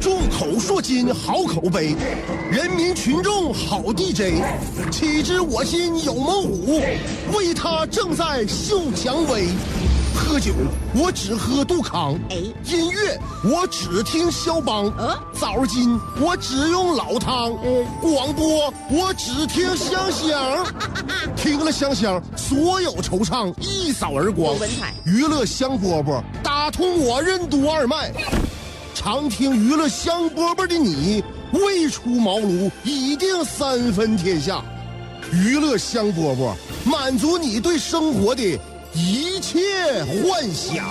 众口铄金好口碑，人民群众好 DJ，岂知我心有猛虎，为他正在秀蔷薇。喝酒我只喝杜康，哎。音乐我只听肖邦，呃枣金我只用老汤，呃广播我只听香香，听了香香，所有惆怅一扫而光。文采。娱乐香饽饽打通我任督二脉，常听娱乐香饽饽的你，未出茅庐已定三分天下。娱乐香饽饽满足你对生活的一切幻想。